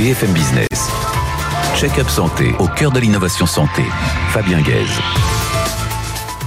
BFM Business. Check-up santé au cœur de l'innovation santé. Fabien Guèze.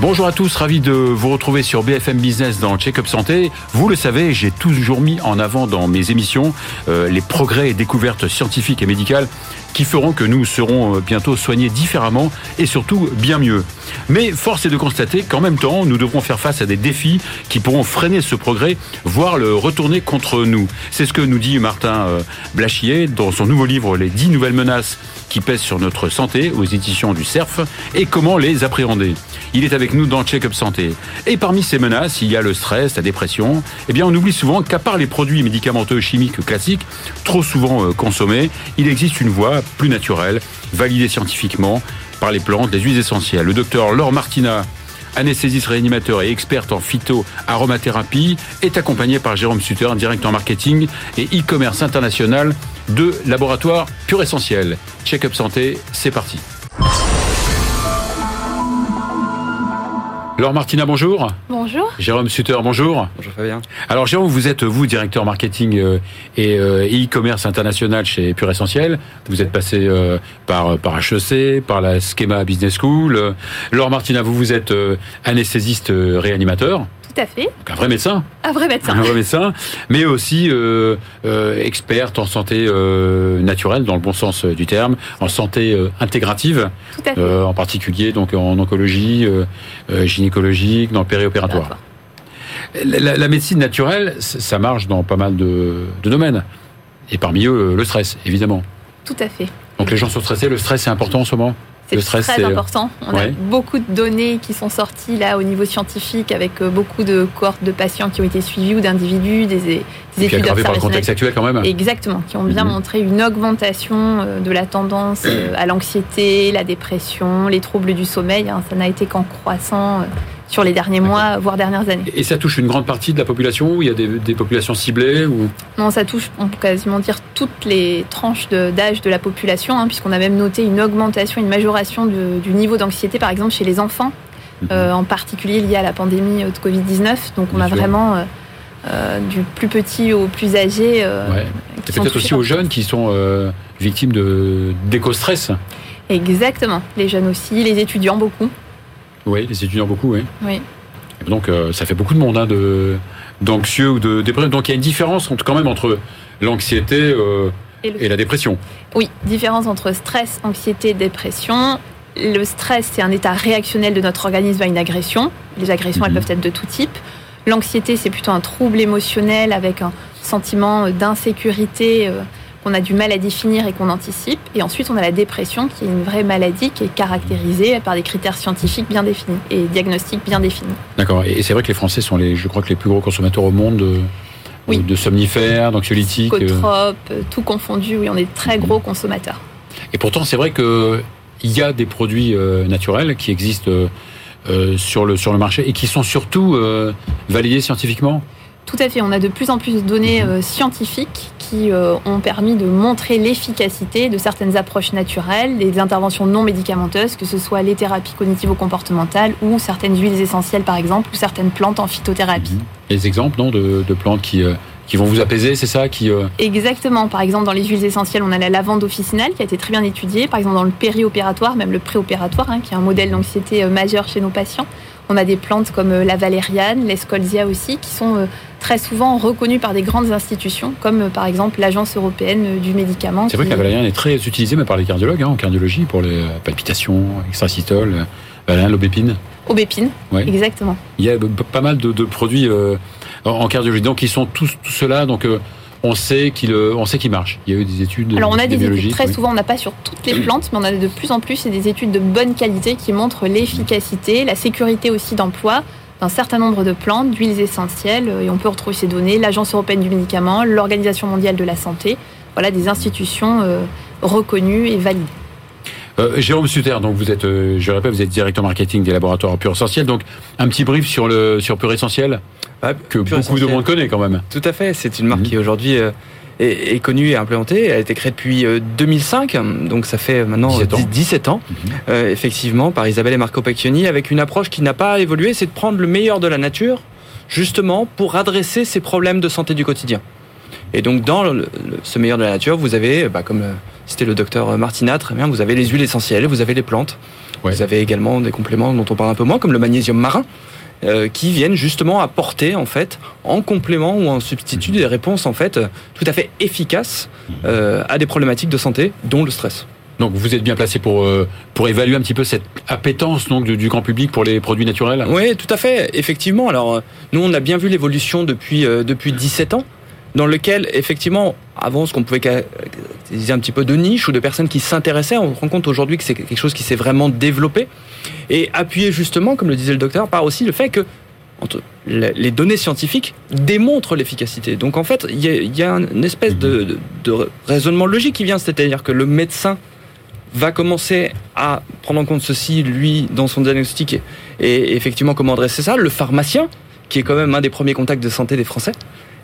Bonjour à tous, ravi de vous retrouver sur BFM Business dans Check-up Santé. Vous le savez, j'ai toujours mis en avant dans mes émissions euh, les progrès et découvertes scientifiques et médicales qui feront que nous serons euh, bientôt soignés différemment et surtout bien mieux. Mais force est de constater qu'en même temps, nous devrons faire face à des défis qui pourront freiner ce progrès, voire le retourner contre nous. C'est ce que nous dit Martin euh, Blachier dans son nouveau livre Les 10 nouvelles menaces qui pèsent sur notre santé aux éditions du CERF et comment les appréhender. Il est avec nous dans Check-up Santé. Et parmi ces menaces, il y a le stress, la dépression. Eh bien, on oublie souvent qu'à part les produits médicamenteux chimiques classiques, trop souvent euh, consommés, il existe une voie plus naturelle, validée scientifiquement par les plantes, les huiles essentielles. Le docteur Laure Martina anesthésiste réanimateur et experte en phyto-aromathérapie, est accompagné par Jérôme Sutter, directeur marketing et e-commerce international de Laboratoire Pure Essentiel. Check-up santé, c'est parti. Laure Martina, bonjour. Bonjour. Jérôme Sutter, bonjour. Bonjour Fabien. Alors Jérôme, vous êtes vous directeur marketing euh, et euh, e-commerce international chez Pure Essentiel. Vous êtes passé euh, par par HEC, par la Schema Business School. Laure Martina, vous vous êtes anesthésiste réanimateur. Tout à fait. Donc un vrai médecin. Un vrai médecin. Un vrai médecin, mais aussi euh, euh, experte en santé euh, naturelle, dans le bon sens du terme, en santé intégrative, Tout à fait. en particulier donc en oncologie, gynécologique, dans le périopératoire. La, la- la médecine naturelle, ça marche dans pas mal de, de domaines, et parmi eux le stress, évidemment. Tout à fait. Donc les gens sont stressés, le stress c'est important en ce moment? C'est très c'est- important. On Ouais. a beaucoup de données qui sont sorties là au niveau scientifique avec euh, beaucoup de cohortes de patients qui ont été suivis ou d'individus, des, des études par le contexte actuel quand même. Exactement, qui ont bien Mhm. montré une augmentation euh, de la tendance euh, à l'anxiété, la dépression, les troubles du sommeil. hein. Ça n'a été qu'en croissant euh, sur les derniers mois, voire dernières années. Et ça touche une grande partie de la population, ou il y a des, des populations ciblées ou... Non, ça touche, on peut quasiment dire, toutes les tranches d'âge de, la population, hein, puisqu'on a même noté une augmentation, une majoration de- du niveau d'anxiété, par exemple, chez les enfants, euh, en particulier lié à la pandémie de Covid-19. Donc, on Bien a sûr. vraiment, euh, euh, du plus petit au plus âgé, euh, Ouais. Et peut-être aussi aux jeunes qui sont euh, victimes de d'éco-stress. Exactement. Les jeunes aussi, les étudiants beaucoup. Oui, les étudiants beaucoup, oui. Oui. Donc euh, ça fait beaucoup de monde hein, de d'anxieux ou de dépressif. Donc il y a une différence entre, quand même entre l'anxiété euh, Et le- et la dépression. Oui, différence entre stress, anxiété, dépression. Le stress, c'est un état réactionnel de notre organisme à une agression. Les agressions, elles Mhm. peuvent être de tout type. L'anxiété, c'est plutôt un trouble émotionnel avec un sentiment d'insécurité euh, qu'on a du mal à définir et qu'on anticipe. Et ensuite, on a la dépression, qui est une vraie maladie qui est caractérisée par des critères scientifiques bien définis et diagnostics bien définis. D'accord. Et c'est vrai que les Français sont les, je crois que les plus gros consommateurs au monde de, Oui. de somnifères, d'anxiolytiques. euh. Psychotropes, euh, tout confondu, oui, on est très gros consommateurs. Et pourtant, c'est vrai que il y a des produits euh, naturels qui existent euh, euh, sur le sur le marché et qui sont surtout euh, validés scientifiquement? Tout à fait, on a de plus en plus de données euh, scientifiques qui euh, ont permis de montrer l'efficacité de certaines approches naturelles, des interventions non médicamenteuses, que ce soit les thérapies cognitivo-comportementales ou certaines huiles essentielles par exemple, ou certaines plantes en phytothérapie. Les exemples non de, de plantes qui euh, qui vont vous apaiser, c'est ça qui euh, Exactement, par exemple dans les huiles essentielles, on a la lavande officinale qui a été très bien étudiée, par exemple dans le périopératoire, même le préopératoire, hein, qui est un modèle d'anxiété majeur chez nos patients. On a des plantes comme la valériane, l'escolzia aussi, qui sont euh, très souvent reconnues par des grandes institutions, comme euh, par exemple l'Agence européenne euh, du médicament. C'est vrai qui- que la valériane est très utilisée même par les cardiologues hein, en cardiologie pour les euh, palpitations, extrasystole, euh, valériane, l'aubépine. Aubépine, Ouais. exactement. Il y a pas mal de, de produits euh, en- cardiologie. Donc ils sont tous cela. Donc euh, on sait qu'ils euh, on sait marchent. Il y a eu des études. Alors on a des études très oui. souvent, on n'a pas sur toutes les plantes, mais on a de plus en plus des études de bonne qualité qui montrent l'efficacité, la sécurité aussi d'emploi d'un certain nombre de plantes, d'huiles essentielles, et on peut retrouver ces données, l'Agence européenne du médicament, l'Organisation mondiale de la santé, voilà des institutions euh, reconnues et validées. Euh, Jérôme Sutter, donc vous êtes, euh, je le répète, vous êtes directeur marketing des laboratoires Pure Essentiel. Donc un petit brief sur le sur Pure Essentiel Ah, que Pure beaucoup de monde connaît quand même. Tout à fait, c'est une marque Mhm. qui aujourd'hui euh, est, est connue et implémentée. Elle a été créée depuis euh, 2005, donc ça fait maintenant 17 ans. 10 17 ans, Mhm. euh, effectivement, par Isabelle et Marco Pacchioni, avec une approche qui n'a pas évolué, c'est de prendre le meilleur de la nature, justement pour adresser ces problèmes de santé du quotidien. Et donc dans le, ce meilleur de la nature, vous avez, bah, comme c'était le docteur Martina, très bien, vous avez les huiles essentielles, vous avez les plantes, vous avez également des compléments dont on parle un peu moins, comme le magnésium marin. Euh, qui viennent justement apporter en fait en complément ou en substitut des réponses en fait tout à fait efficaces euh, à des problématiques de santé, dont le stress. Donc vous êtes bien placé pour euh, pour évaluer un petit peu cette appétence donc du, grand public pour les produits naturels? Oui, tout à fait, effectivement. Alors nous on a bien vu l'évolution depuis depuis 17 ans dans lequel, effectivement, avant ce qu'on pouvait dire un petit peu de niche ou de personnes qui s'intéressaient, on se rend compte aujourd'hui que c'est quelque chose qui s'est vraiment développé et appuyé justement, comme le disait le docteur, par aussi le fait que les données scientifiques démontrent l'efficacité. Donc en fait, il y, a une espèce de, raisonnement logique qui vient, c'est-à-dire que le médecin va commencer à prendre en compte ceci, lui, dans son diagnostic, et effectivement comment adresser ça. Le pharmacien, qui est quand même un des premiers contacts de santé des Français,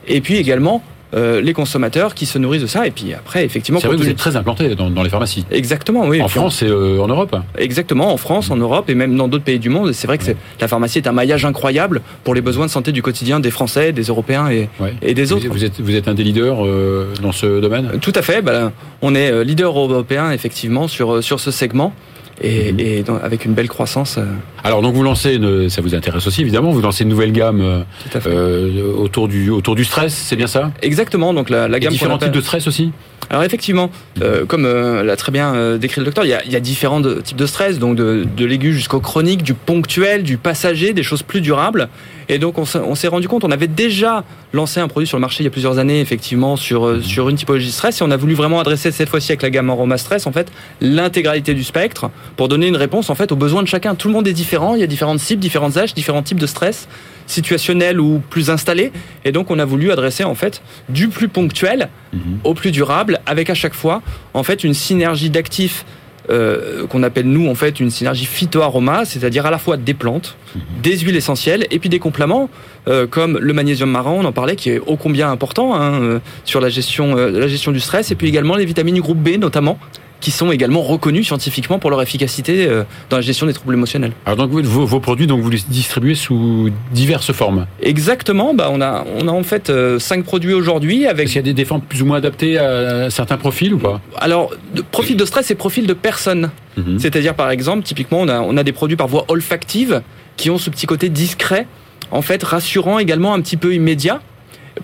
et puis également euh, les consommateurs qui se nourrissent de ça. Et puis après, effectivement, c'est vrai que vous êtes très implanté dans, les pharmacies. Exactement, oui. En France et euh, en Europe. Exactement, en France, en Europe et même dans d'autres pays du monde. C'est vrai que la pharmacie est un maillage incroyable pour les besoins de santé du quotidien des Français, des Européens et, et des autres. Vous êtes, vous êtes un des leaders euh, dans ce domaine? Tout à fait. Bah, on est leader européen effectivement sur sur ce segment et, mhm. et avec une belle croissance. Euh. Alors donc vous lancez, une, ça vous intéresse aussi évidemment, vous lancez une nouvelle gamme euh, euh autour du autour du stress, c'est bien ça? Exactement. Donc la, la gamme. différents types de stress aussi? Alors effectivement, euh, comme euh, l'a très bien euh, décrit le docteur, il y a, il y a différents types de stress, donc de, de l'aigu jusqu'au chronique, du ponctuel, du passager, des choses plus durables. Et donc on s'est rendu compte, on avait déjà lancé un produit sur le marché il y a plusieurs années, effectivement, sur, euh, sur une typologie de stress, et on a voulu vraiment adresser cette fois-ci avec la gamme Aroma Stress, en fait, l'intégralité du spectre, pour donner une réponse, en fait, aux besoins de chacun. Tout le monde est différent, il y a différentes cibles, différents âges, différents types de stress situationnel ou plus installé. Et donc, on a voulu adresser en fait du plus ponctuel mhm. au plus durable, avec à chaque fois en fait une synergie d'actifs euh, qu'on appelle nous en fait une synergie phytoaroma, c'est-à-dire à la fois des plantes, mhm. des huiles essentielles et puis des compléments euh, comme le magnésium marin, on en parlait, qui est ô combien important hein, euh, sur la gestion, la gestion du stress, et puis également les vitamines du groupe B notamment, qui sont également reconnus scientifiquement pour leur efficacité euh, dans la gestion des troubles émotionnels. Alors donc vos, vos produits, donc vous les distribuez sous diverses formes. Exactement. Bah on a on a en fait euh, cinq produits aujourd'hui avec. Est-ce qu'il y a des, formes plus ou moins adaptées à certains profils ou pas? Alors profil de stress et profil de personne. Mhm. C'est-à-dire par exemple typiquement on a on a des produits par voie olfactive qui ont ce petit côté discret en fait rassurant également un petit peu immédiat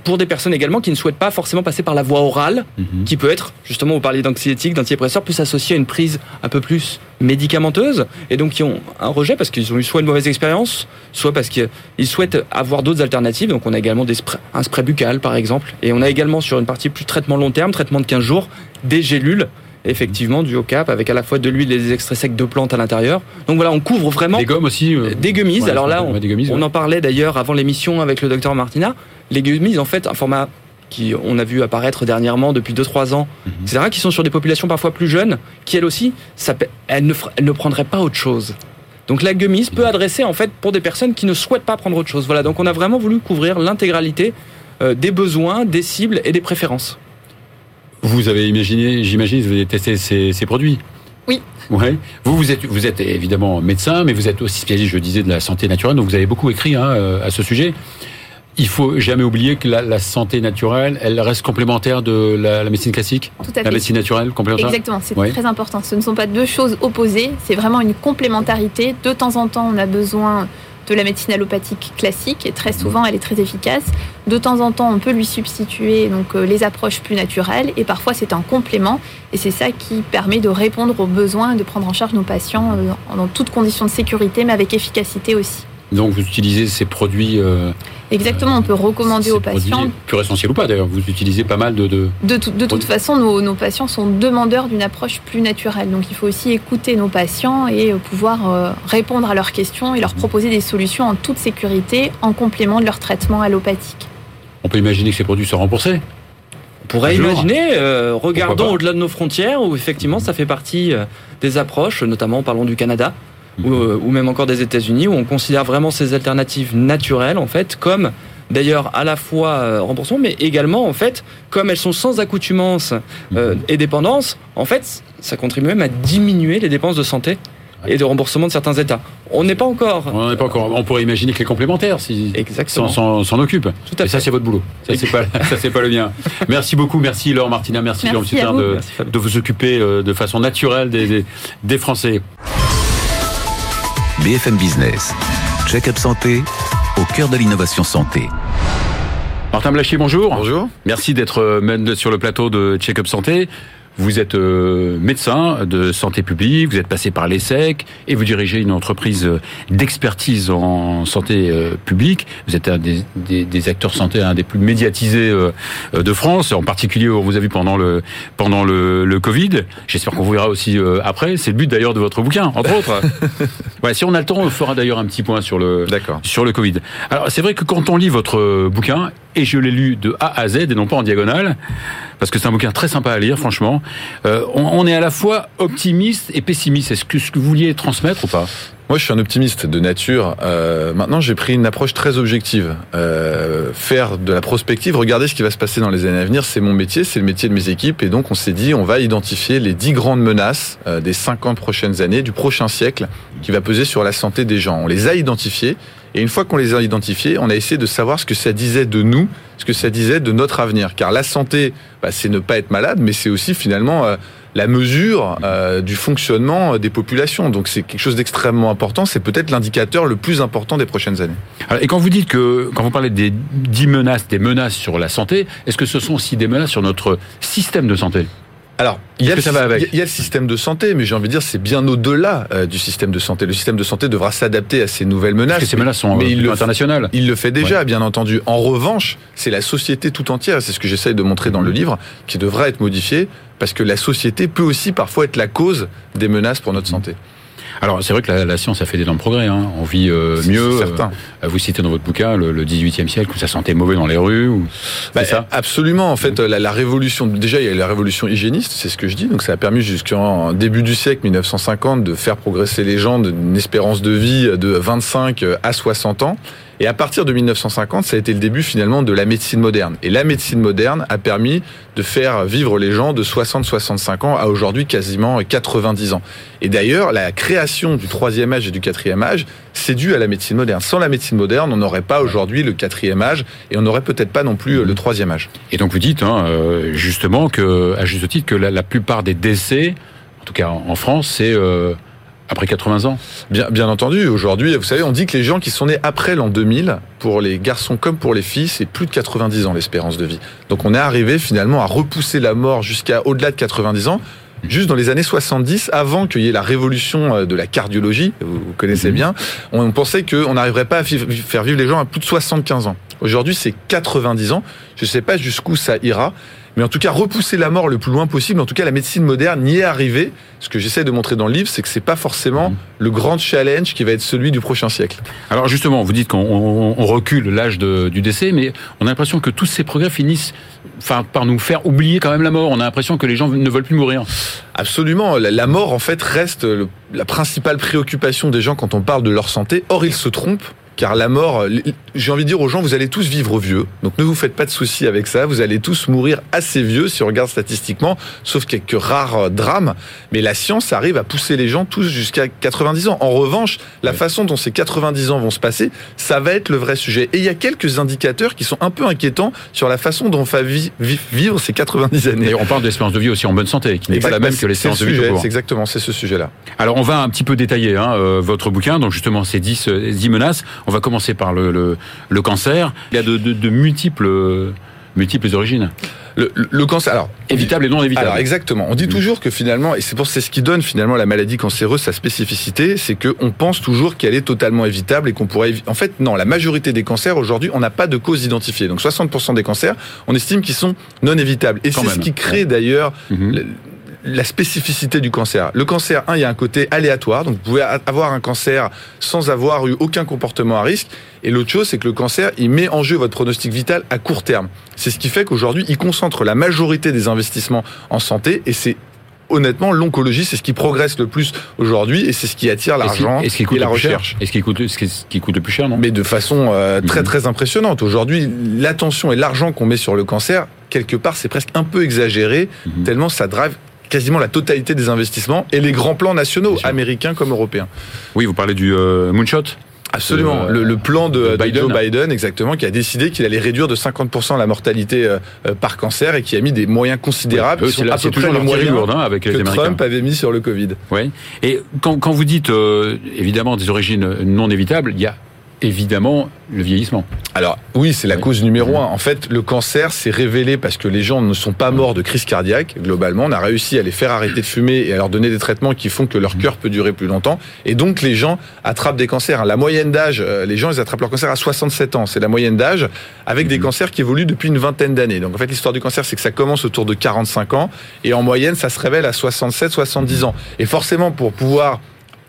pour des personnes également qui ne souhaitent pas forcément passer par la voie orale, mhm. qui peut être, justement, vous parliez d'anxiolytique, d'antidépresseurs, plus associé à une prise un peu plus médicamenteuse, et donc qui ont un rejet parce qu'ils ont eu soit une mauvaise expérience, soit parce qu'ils souhaitent avoir d'autres alternatives. Donc on a également des un spray buccal, par exemple, et on a également sur une partie plus traitement long terme, traitement de 15 jours, des gélules effectivement du haut-cap avec à la fois de l'huile et des extraits secs de plantes à l'intérieur. Donc voilà, on couvre vraiment des gommes aussi, euh, des gummies. Alors là, on, en parlait d'ailleurs avant l'émission avec le docteur Martina. Les gummies, en fait, un format qui on a vu apparaître dernièrement depuis 2-3 ans, mhm. etc., qui sont sur des populations parfois plus jeunes, qui elles aussi, ça, elles, ne, elles ne prendraient pas autre chose. Donc la gummies peut adresser en fait pour des personnes qui ne souhaitent pas prendre autre chose. Voilà, donc on a vraiment voulu couvrir l'intégralité euh, des besoins, des cibles et des préférences. Vous avez imaginé, j'imagine, vous avez testé ces, produits? Oui. Ouais. Vous, vous êtes, vous êtes évidemment médecin, mais vous êtes aussi spécialiste, je disais, de la santé naturelle. Donc vous avez beaucoup écrit hein, euh, à ce sujet. Il faut jamais oublier que la, santé naturelle, elle reste complémentaire de la, médecine classique. Tout à fait. La médecine naturelle complémentaire. Exactement. C'est très important. Ce ne sont pas deux choses opposées. C'est vraiment une complémentarité. De temps en temps, on a besoin de la médecine allopathique classique et très souvent elle est très efficace. De temps en temps, on peut lui substituer donc euh, les approches plus naturelles et parfois c'est un complément et c'est ça qui permet de répondre aux besoins et de prendre en charge nos patients euh, dans toutes conditions de sécurité mais avec efficacité aussi. Donc vous utilisez ces produits euh, Exactement, on peut recommander aux patients. Plus essentiel ou pas d'ailleurs, vous utilisez pas mal de. De, de, de toute façon, nos, nos, patients sont demandeurs d'une approche plus naturelle. Donc il faut aussi écouter nos patients et euh, pouvoir euh, répondre à leurs questions et leur proposer des solutions en toute sécurité en complément de leur traitement allopathique. On peut imaginer que ces produits soient remboursés on pourrait imaginer, euh, regardons au-delà de nos frontières, où effectivement ça fait partie des approches, notamment parlons du Canada, euh, ou, même encore des États-Unis, où on considère vraiment ces alternatives naturelles, en fait, comme d'ailleurs à la fois euh, remboursement, mais également en fait, comme elles sont sans accoutumance euh, mhm. et dépendance, en fait, ça contribue même à diminuer les dépenses de santé et de remboursement de certains États. On n'est pas encore. On n'est pas encore. On pourrait imaginer que les complémentaires si s'en occupent. Tout à Et ça, c'est votre boulot. Ça, c'est pas, ça, c'est pas le mien. Merci beaucoup. Merci Laure Martina. Merci, Merci Jean de, de vous occuper de façon naturelle des, des, des Français. BFM Business. Check-up santé au cœur de l'innovation santé. Martin Blachier, bonjour. Bonjour. Merci d'être euh, même sur le plateau de Check-up Santé. Vous êtes euh, médecin de santé publique, vous êtes passé par l'ESSEC et vous dirigez une entreprise euh, d'expertise en santé euh, publique. Vous êtes un des, des, des acteurs santé, un des plus médiatisés euh, de France. En particulier, on vous a vu pendant le pendant le, le Covid. J'espère qu'on vous verra aussi après. C'est le but d'ailleurs de votre bouquin, entre autres. voilà, si on a le temps, on fera d'ailleurs un petit point sur le D'accord. sur le Covid. Alors c'est vrai que quand on lit votre bouquin, et je l'ai lu de A à Z et non pas en diagonale, parce que c'est un bouquin très sympa à lire, franchement, euh, on, est à la fois optimiste et pessimiste. Est-ce que ce que vous vouliez transmettre ou pas? Moi, je suis un optimiste de nature. Euh, maintenant, j'ai pris une approche très objective. Euh, faire de la prospective, regarder ce qui va se passer dans les années à venir, c'est mon métier, c'est le métier de mes équipes. Et donc, on s'est dit, on va identifier les dix grandes menaces des 50 prochaines années, du prochain siècle, qui va peser sur la santé des gens. On les a identifiées. Et une fois qu'on les a identifiées, on a essayé de savoir ce que ça disait de nous, ce que ça disait de notre avenir. Car la santé, bah, c'est ne pas être malade, mais c'est aussi finalement euh, la mesure euh, du fonctionnement des populations. Donc c'est quelque chose d'extrêmement important. C'est peut-être l'indicateur le plus important des prochaines années. Alors, Et quand vous dites que, quand vous parlez des dix menaces, des menaces sur la santé, est-ce que ce sont aussi des menaces sur notre système de santé? Alors, il y, a le, que ça va avec il y a le système de santé, mais j'ai envie de dire c'est bien au-delà euh, du système de santé. Le système de santé devra s'adapter à ces nouvelles menaces. Parce que ces menaces sont mais euh, il le, internationales. il le fait déjà, bien entendu. En revanche, c'est la société tout entière, c'est ce que j'essaye de montrer dans le livre, qui devra être modifiée, parce que la société peut aussi parfois être la cause des menaces pour notre santé. Alors c'est vrai que la, la science a fait d'énormes progrès. Hein. On vit euh, mieux. certain. Euh, vous citez dans votre bouquin le, le 18e siècle où ça sentait mauvais dans les rues. Ou... Bah, ça Absolument. En fait, la, la révolution, déjà, il y a eu la révolution hygiéniste, c'est ce que je dis. Donc, ça a permis jusqu'en début du siècle 1950 de faire progresser les gens d'une espérance de vie de 25 à 60 ans. Et à partir de 1950, ça a été le début finalement de la médecine moderne. Et la médecine moderne a permis de faire vivre les gens de 60-65 ans à aujourd'hui quasiment 90 ans. Et d'ailleurs, la création du troisième âge et du quatrième âge, c'est dû à la médecine moderne. Sans la médecine moderne, on n'aurait pas aujourd'hui le quatrième âge et on n'aurait peut-être pas non plus le troisième âge. Et donc vous dites hein, euh, justement que, à juste titre, que la, la plupart des décès, en tout cas en, France, c'est euh, après 80 ans. Bien, bien entendu, aujourd'hui, vous savez, on dit que les gens qui sont nés après l'an 2000, pour les garçons comme pour les filles, c'est plus de 90 ans l'espérance de vie. Donc on est arrivé finalement à repousser la mort jusqu'à au-delà de 90 ans. Juste dans les années 70, avant qu'il y ait la révolution euh, de la cardiologie, vous, connaissez Mhm. bien, on pensait qu'on n'arriverait pas à faire vivre les gens à plus de 75 ans. Aujourd'hui, c'est 90 ans. Je ne sais pas jusqu'où ça ira. Mais en tout cas, repousser la mort le plus loin possible. En tout cas, la médecine moderne y est arrivée. Ce que j'essaie de montrer dans le livre, c'est que c'est pas forcément Mhm. le grand challenge qui va être celui du prochain siècle. Alors justement, vous dites qu'on on- on recule l'âge du décès, mais on a l'impression que tous ces progrès finissent enfin, par nous faire oublier quand même la mort. On a l'impression que les gens ne veulent plus mourir. Absolument. La, mort, en fait, reste le- la principale préoccupation des gens quand on parle de leur santé. Or, ils se trompent. Car la mort, j'ai envie de dire aux gens, vous allez tous vivre vieux. Donc ne vous faites pas de soucis avec ça. Vous allez tous mourir assez vieux si on regarde statistiquement, sauf quelques rares euh, drames. Mais la science arrive à pousser les gens tous jusqu'à 90 ans. En revanche, la Ouais. façon dont ces 90 ans vont se passer, ça va être le vrai sujet. Et il y a quelques indicateurs qui sont un peu inquiétants sur la façon dont on va vi- vi- vivre ces 90 années. D'ailleurs, on parle d'espérance de vie aussi en bonne santé, qui n'est pas la même que l'espérance de vie. C'est exactement, c'est ce sujet-là. Alors on va un petit peu détailler hein, euh, votre bouquin, donc justement ces 10, euh, 10 menaces. On va commencer par le, le, le cancer. Il y a de, de, de multiples, multiples origines, Le, cancer, alors évitables et non évitables. Alors exactement. On dit Mm. toujours que finalement, et c'est pour c'est ce qui donne finalement la maladie cancéreuse sa spécificité, c'est que on pense toujours qu'elle est totalement évitable et qu'on pourrait. En fait, non. La majorité des cancers aujourd'hui, on n'a pas de cause identifiée. Donc 60% des cancers, on estime qu'ils sont non évitables. Et c'est ce qui crée d'ailleurs Mhm. le- la spécificité du cancer. Le cancer, un, il y a un côté aléatoire, donc vous pouvez avoir un cancer sans avoir eu aucun comportement à risque. Et l'autre chose, c'est que le cancer, il met en jeu votre pronostic vital à court terme. C'est ce qui fait qu'aujourd'hui, il concentre la majorité des investissements en santé, et c'est honnêtement l'oncologie, c'est ce qui progresse le plus aujourd'hui, et c'est ce qui attire l'argent coûte et la le plus cher recherche. Est-ce qu'il coûte, est-ce qu'il- ce qui coûte le plus cher, non? Mais de façon euh, très Mhm. très impressionnante. Aujourd'hui, l'attention et l'argent qu'on met sur le cancer, quelque part, c'est presque un peu exagéré, Mhm. tellement ça drive quasiment la totalité des investissements et les grands plans nationaux, américains comme européens. Oui, vous parlez du euh, moonshot Absolument. Le, le, plan de, de, Joe Biden, exactement, qui a décidé qu'il allait réduire de 50% la mortalité euh, par cancer et qui a mis des moyens considérables. Oui, c'est peu près les moyens hein, avec les que Américains. Trump avait mis sur le Covid. Oui. Et quand, quand vous dites euh, évidemment des origines non évitables, il y a évidemment le vieillissement. Alors oui, c'est la oui. cause numéro un. En fait, le cancer s'est révélé parce que les gens ne sont pas morts de crise cardiaque. Globalement, on a réussi à les faire arrêter de fumer et à leur donner des traitements qui font que leur cœur peut durer plus longtemps. Et donc les gens attrapent des cancers. La moyenne d'âge, euh, les gens ils attrapent leur cancer à 67 ans. C'est la moyenne d'âge avec des cancers qui évoluent depuis une vingtaine d'années. Donc en fait, l'histoire du cancer, c'est que ça commence autour de 45 ans et en moyenne, ça se révèle à 67, 70 ans. Et forcément, pour pouvoir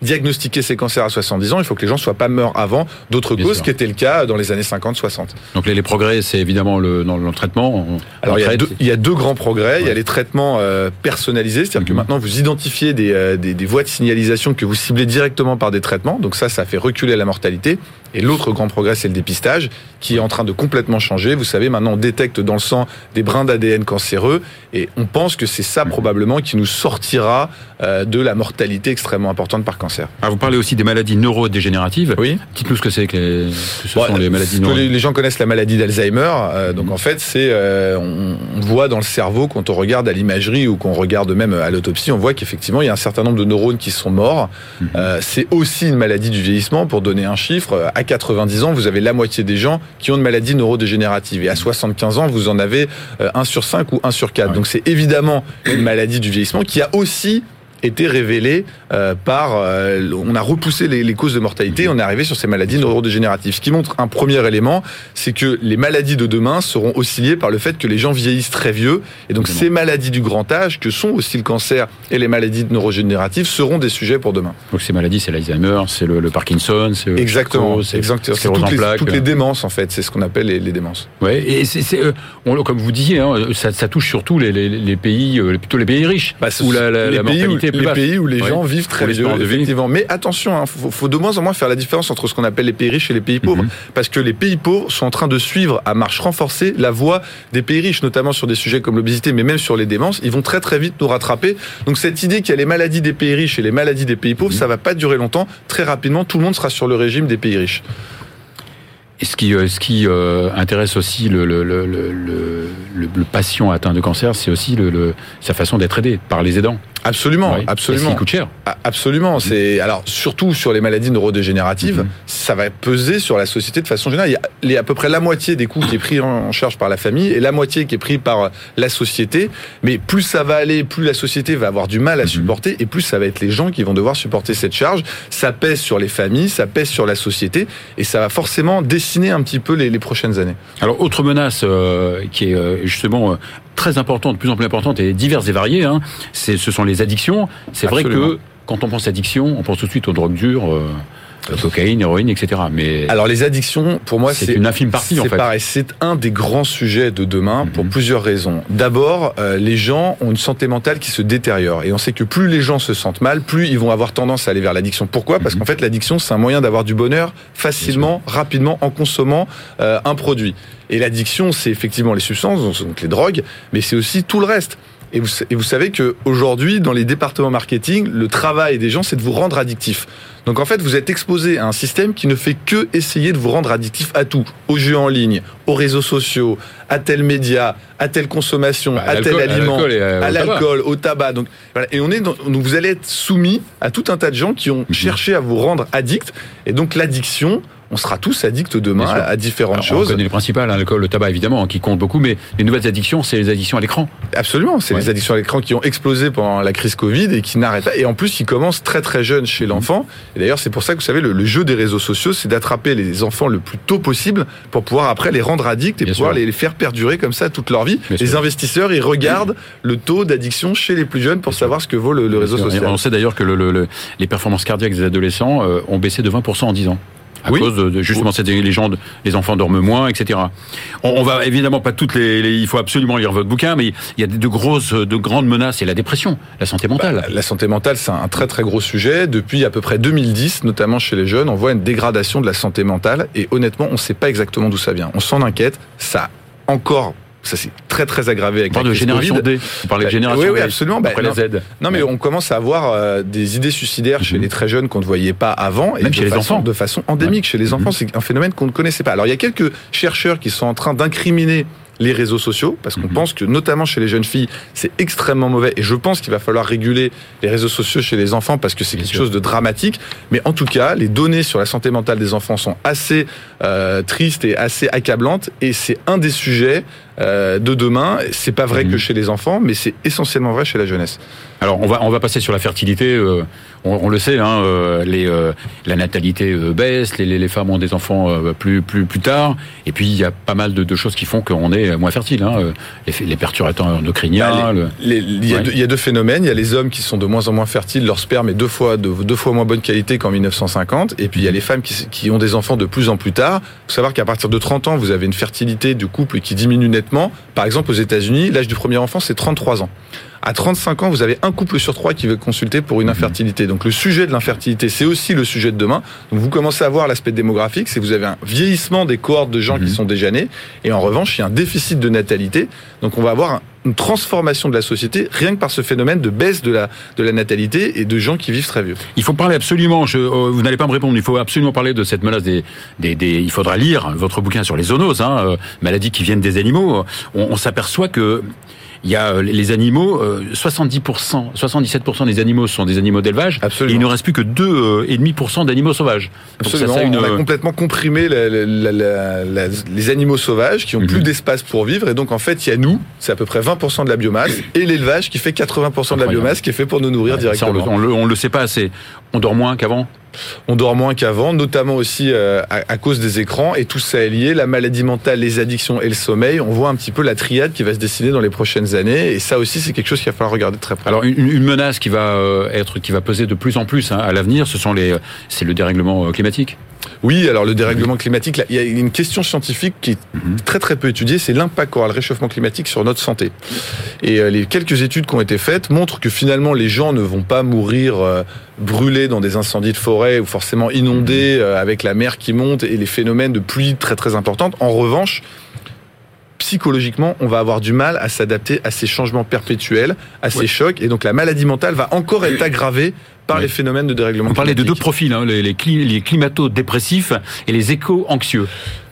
diagnostiquer ces cancers à 70 ans, il faut que les gens soient pas morts avant d'autres causes, ce qui était le cas dans les années 50-60. Donc les, les progrès, c'est évidemment le, dans le traitement. On, Alors il y, a deux, il y, a deux, grands progrès. Ouais. Il y a les traitements euh, personnalisés, c'est-à-dire que maintenant vous identifiez des, euh, des, des, voies de signalisation que vous ciblez directement par des traitements. Donc ça, ça fait reculer la mortalité. Et l'autre grand progrès, c'est le dépistage, qui est en train de complètement changer. Vous savez, maintenant, on détecte dans le sang des brins d'ADN cancéreux, et on pense que c'est ça probablement qui nous sortira euh, de la mortalité extrêmement importante par cancer. Alors vous parlez aussi des maladies neurodégénératives. Oui. Dites-nous ce que c'est que, les, que ce sont les maladies neuro... les, les gens connaissent la maladie d'Alzheimer. Euh, donc mmh. en fait, c'est euh, on, on, voit dans le cerveau quand on regarde à l'imagerie ou qu'on regarde même à l'autopsie, on voit qu'effectivement il y a un certain nombre de neurones qui sont morts. Mmh. c'est aussi une maladie du vieillissement. Pour donner un chiffre, à 90 ans, vous avez la moitié des gens qui ont une maladie neurodégénérative. Et à 75 ans, vous en avez 1 sur 5 ou 1 sur 4. Ouais. Donc c'est évidemment une maladie du vieillissement qui a aussi été révélé euh, par. Euh, on a repoussé les, les, causes de mortalité, on est arrivé sur ces maladies neurodégénératives. Ce qui montre un premier élément, c'est que les maladies de demain seront aussi liées par le fait que les gens vieillissent très vieux. Et donc Exactement. ces maladies du grand âge, que sont aussi le cancer et les maladies neurodégénératives, seront des sujets pour demain. Donc ces maladies, c'est l'Alzheimer, c'est le, le, Parkinson, c'est exactement, c'est exactement. C'est toutes, les, toutes les démences en fait. C'est ce qu'on appelle les, les, démences. Ouais, et c'est euh, comme vous disiez, hein, ça, ça, touche surtout les, les pays, euh, plutôt les pays riches, bah, où la, la, la mortalité les pays où les gens vivent très vieux, effectivement. Mais attention, il hein, faut, faut, de moins en moins faire la différence entre ce qu'on appelle les pays riches et les pays pauvres, mm -hmm. parce que les pays pauvres sont en train de suivre à marche renforcée la voie des pays riches, notamment sur des sujets comme l'obésité, mais même sur les démences. Ils vont très très vite nous rattraper. Donc cette idée qu'il y a les maladies des pays riches et les maladies des pays pauvres, mm -hmm. ça va pas durer longtemps. Très rapidement, tout le monde sera sur le régime des pays riches. Et ce qui, ce qui euh, intéresse aussi le, le, le, le, patient atteint de cancer, c'est aussi sa façon d'être aidé par les aidants. Absolument, oui. absolument. qui coûte cher. Absolument. Mmh. C'est alors surtout sur les maladies neurodégénératives, mmh. ça va peser sur la société de façon générale. Il y a à peu près la moitié des coûts qui est pris en charge par la famille et la moitié qui est pris par la société. Mais plus ça va aller, plus la société va avoir du mal à mmh. supporter et plus ça va être les gens qui vont devoir supporter cette charge. Ça pèse sur les familles, ça pèse sur la société et ça va forcément dessiner un petit peu les, les prochaines années. Alors autre menace euh, qui est euh, justement très importante, de plus en plus importante et diverses et variées, hein, ce sont les addictions. C'est vrai que quand on pense addiction, on pense tout de suite aux drogues dures. Euh cocaïne, héroïne, etc. Mais alors les addictions, pour moi, c'est une infime partie. En fait. pareil, c'est un des grands sujets de demain mm -hmm. pour plusieurs raisons. D'abord, euh, les gens ont une santé mentale qui se détériore, et on sait que plus les gens se sentent mal, plus ils vont avoir tendance à aller vers l'addiction. Pourquoi? Parce mm -hmm. qu'en fait, l'addiction, c'est un moyen d'avoir du bonheur facilement, rapidement, en consommant euh, un produit. Et l'addiction, c'est effectivement les substances, donc les drogues, mais c'est aussi tout le reste. Et vous, et vous savez qu'aujourd'hui, dans les départements marketing, le travail des gens, c'est de vous rendre addictif. Donc en fait, vous êtes exposé à un système qui ne fait que essayer de vous rendre addictif à tout, aux jeux en ligne, aux réseaux sociaux, à tel média, à telle consommation, bah, à, tel aliment, à l'alcool, au tabac. Donc voilà. et on est dans, donc vous allez être soumis à tout un tas de gens qui ont mmh. cherché à vous rendre addict. Et donc l'addiction, on sera tous addicts demain à, à, différentes Alors, choses. On connaît les principales, hein, l'alcool, le tabac évidemment, hein, qui comptent beaucoup, mais les nouvelles addictions, c'est les addictions à l'écran. Absolument, c'est ouais. les addictions à l'écran qui ont explosé pendant la crise Covid et qui n'arrêtent pas. Et en plus, qui commencent très très jeunes chez l'enfant. Et d'ailleurs, c'est pour ça que vous savez, le, le jeu des réseaux sociaux, c'est d'attraper les enfants le plus tôt possible pour pouvoir après les rendre addicts et Bien pouvoir sûr. les faire perdurer comme ça toute leur vie. Bien les sûr. investisseurs, ils regardent le taux d'addiction chez les plus jeunes pour Bien savoir sûr. ce que vaut le, le réseau social. on sait d'ailleurs que le, les performances cardiaques des adolescents euh, ont baissé de 20% en 10 ans à oui. cause de, de justement cette légende, les enfants dorment moins, etc. On, on va évidemment pas toutes les, les, il faut absolument lire votre bouquin, mais il y a de grosses, de grandes menaces. Et la dépression, la santé mentale. Bah, la santé mentale, c'est un très très gros sujet. Depuis à peu près 2010, notamment chez les jeunes, on voit une dégradation de la santé mentale. Et honnêtement, on ne sait pas exactement d'où ça vient. On s'en inquiète. Ça a encore Ça s'est très très aggravé avec On parle la de génération Covid. D. On parle de Bah, génération oui, oui, D. absolument. Bah, Après non. la Z. Non, mais on commence à avoir euh, des idées suicidaires chez Mhm. les très jeunes qu'on ne voyait pas avant. Et Même de chez les façon- enfants. De façon endémique chez les Mhm. enfants. C'est un phénomène qu'on ne connaissait pas. Alors, il y a quelques chercheurs qui sont en train d'incriminer les réseaux sociaux, parce qu'on Mhm. pense que, notamment chez les jeunes filles, c'est extrêmement mauvais. Et je pense qu'il va falloir réguler les réseaux sociaux chez les enfants, parce que c'est quelque sûr. chose de dramatique. Mais en tout cas, les données sur la santé mentale des enfants sont assez euh, tristes et assez accablantes. Et c'est un des sujets de demain. C'est pas vrai Mhm. que chez les enfants, mais c'est essentiellement vrai chez la jeunesse. Alors on va on va passer sur la fertilité. euh, on, on le sait, hein, euh, les euh, la natalité euh, baisse, les, les, les femmes ont des enfants euh, plus plus plus tard. Et puis il y a pas mal de, de choses qui font qu'on est moins fertile. Hein, euh, les, les perturbateurs endocriniens. Bah, Les- Il y, a Ouais. deux, il y a deux phénomènes. Il y a les hommes qui sont de moins en moins fertiles, leur sperme est deux fois, de, deux fois moins bonne qualité qu'en 1950. Et puis il y a les femmes qui, qui ont des enfants de plus en plus tard. Il faut savoir qu'à partir de 30 ans, vous avez une fertilité du couple qui diminue nettement. Par exemple, aux États-Unis, l'âge du premier enfant, c'est 33 ans. À 35 ans, vous avez un couple sur trois qui veut consulter pour une infertilité. Donc le sujet de l'infertilité, c'est aussi le sujet de demain. Donc vous commencez à voir l'aspect démographique, c'est que vous avez un vieillissement des cohortes de gens Mhm. qui sont déjà nés. Et en revanche, il y a un déficit de natalité. Donc on va avoir un- une transformation de la société rien que par ce phénomène de baisse de la, de la natalité et de gens qui vivent très vieux. Il faut parler absolument. Euh, vous n'allez pas me répondre. Il faut absolument parler de cette menace des, des, des- il faudra lire votre bouquin sur les zoonoses, hein, euh, maladies qui viennent des animaux. On s'aperçoit que il y a euh, les animaux, euh, 70%, 77% des animaux sont des animaux d'élevage. Et il ne reste plus que 2,5% d'animaux sauvages. Ça, Absolument. ça une- On a complètement comprimé la- la- la- la- la- les animaux sauvages qui ont Mhm. plus d'espace pour vivre. Et donc, en fait, il y a nous, c'est à peu près 20% de la biomasse, et l'élevage qui fait 80% de la biomasse qui est fait pour nous nourrir directement. on, le, on le sait pas assez. On dort moins qu'avant. On dort moins qu'avant, notamment aussi euh, à, cause des écrans. Et tout ça est lié, la maladie mentale, les addictions et le sommeil. On voit un petit peu la triade qui va se dessiner dans les prochaines années. Et ça aussi, c'est quelque chose qu'il va falloir regarder de très près. Alors une, menace qui va euh, être, qui va peser de plus en plus hein, à l'avenir, ce sont les, c'est le dérèglement euh, climatique. Oui, alors le dérèglement climatique, là, il y a une question scientifique qui est Mhm. très très peu étudiée, c'est l'impact qu'aura le réchauffement climatique sur notre santé. Et euh, les quelques études qui ont été faites montrent que finalement les gens ne vont pas mourir euh, brûlés dans des incendies de forêt ou forcément inondés euh, avec la mer qui monte et les phénomènes de pluie très très importantes. En revanche, psychologiquement, on va avoir du mal à s'adapter à ces changements perpétuels, à ces Ouais. chocs, et donc la maladie mentale va encore être aggravée par les phénomènes de dérèglement On parlait de deux profils, hein, les, les, cli- les climato-dépressifs et les éco-anxieux.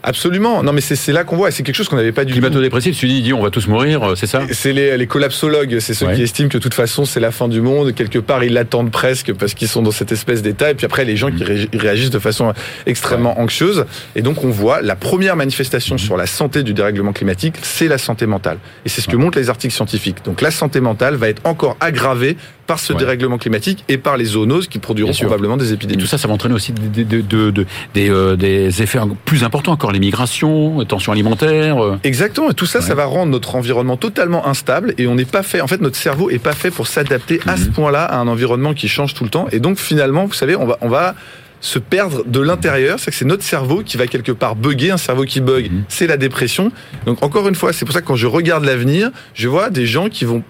Absolument. Non, mais c'est là qu'on voit. et C'est quelque chose qu'on n'avait pas du tout. Climato-dépressif, tu dis, on va tous mourir, euh, c'est ça C'est les, les collapsologues, c'est ceux Ouais. qui estiment que de toute façon c'est la fin du monde. Quelque part, ils l'attendent presque parce qu'ils sont dans cette espèce d'état. Et puis après, les gens qui ré- réagissent de façon extrêmement anxieuse. Et donc, on voit la première manifestation sur la santé du dérèglement climatique, c'est la santé mentale. Et c'est ce que montrent les articles scientifiques. Donc, la santé mentale va être encore aggravée par ce Ouais. dérèglement climatique et par les zoonoses qui produiront probablement des Et épidémies. tout ça, ça va entraîner aussi des, des, de- de- des, euh, des effets plus importants encore, les migrations, les tensions alimentaires. euh. Exactement, et tout ça, Ouais. ça va rendre notre environnement totalement instable et on n'est pas fait, en fait, notre cerveau est pas fait pour s'adapter à ce Mhm. point-là à un environnement qui change tout le temps. Et donc, finalement, vous savez, on va, on va se perdre de l'intérieur. C'est que c'est notre cerveau qui va quelque part bugger. Un cerveau qui bug, Mhm. c'est la dépression. Donc, encore une fois, c'est pour ça que quand je regarde l'avenir, je vois des gens qui vont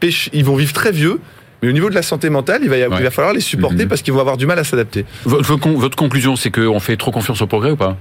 pêcher, ils vont vivre très vieux. Mais au niveau de la santé mentale, il va, y avoir- Ouais. il va falloir les supporter Mhm. parce qu'ils vont avoir du mal à s'adapter. Votre conclusion, c'est qu'on fait trop confiance au progrès ou pas?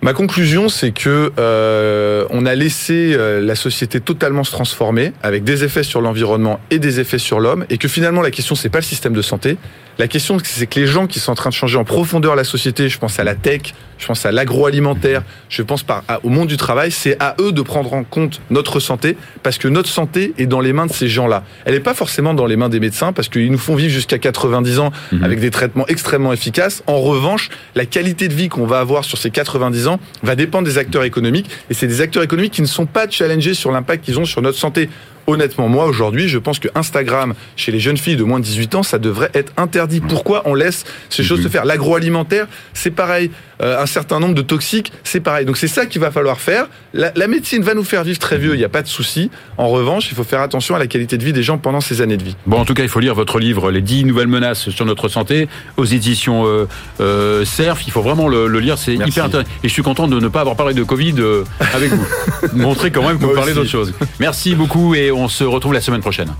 Ma conclusion, c'est que euh, on a laissé euh, la société totalement se transformer, avec des effets sur l'environnement et des effets sur l'homme, et que finalement la question c'est pas le système de santé. La question c'est que les gens qui sont en train de changer en profondeur la société, je pense à la tech, je pense à l'agroalimentaire, je pense par, à- au monde du travail, c'est à eux de prendre en compte notre santé, parce que notre santé est dans les mains de ces gens-là. Elle n'est pas forcément dans les mains des médecins, parce qu'ils nous font vivre jusqu'à 90 ans Mhm. avec des traitements extrêmement efficaces. En revanche, la qualité de vie qu'on va avoir sur ces 90 ans va dépendre des acteurs économiques. Et c'est des acteurs économiques qui ne sont pas challengés sur l'impact qu'ils ont sur notre santé. Honnêtement, moi, aujourd'hui, je pense que Instagram, chez les jeunes filles de moins de 18 ans, ça devrait être interdit. Pourquoi on laisse ces choses se faire? L'agroalimentaire, c'est pareil. Euh, un certain nombre de toxiques, c'est pareil. Donc c'est ça qu'il va falloir faire. La, la médecine va nous faire vivre très vieux, il n'y a pas de souci. En revanche, il faut faire attention à la qualité de vie des gens pendant ces années de vie. Bon, en tout cas, il faut lire votre livre, Les 10 nouvelles menaces sur notre santé, aux éditions euh, euh, CERF. Il faut vraiment le, le lire, c'est hyper intéressant. Et je suis content de ne pas avoir parlé de Covid euh, avec vous. Montrer quand même que vous parlez d'autre chose. Merci beaucoup et on se retrouve la semaine prochaine.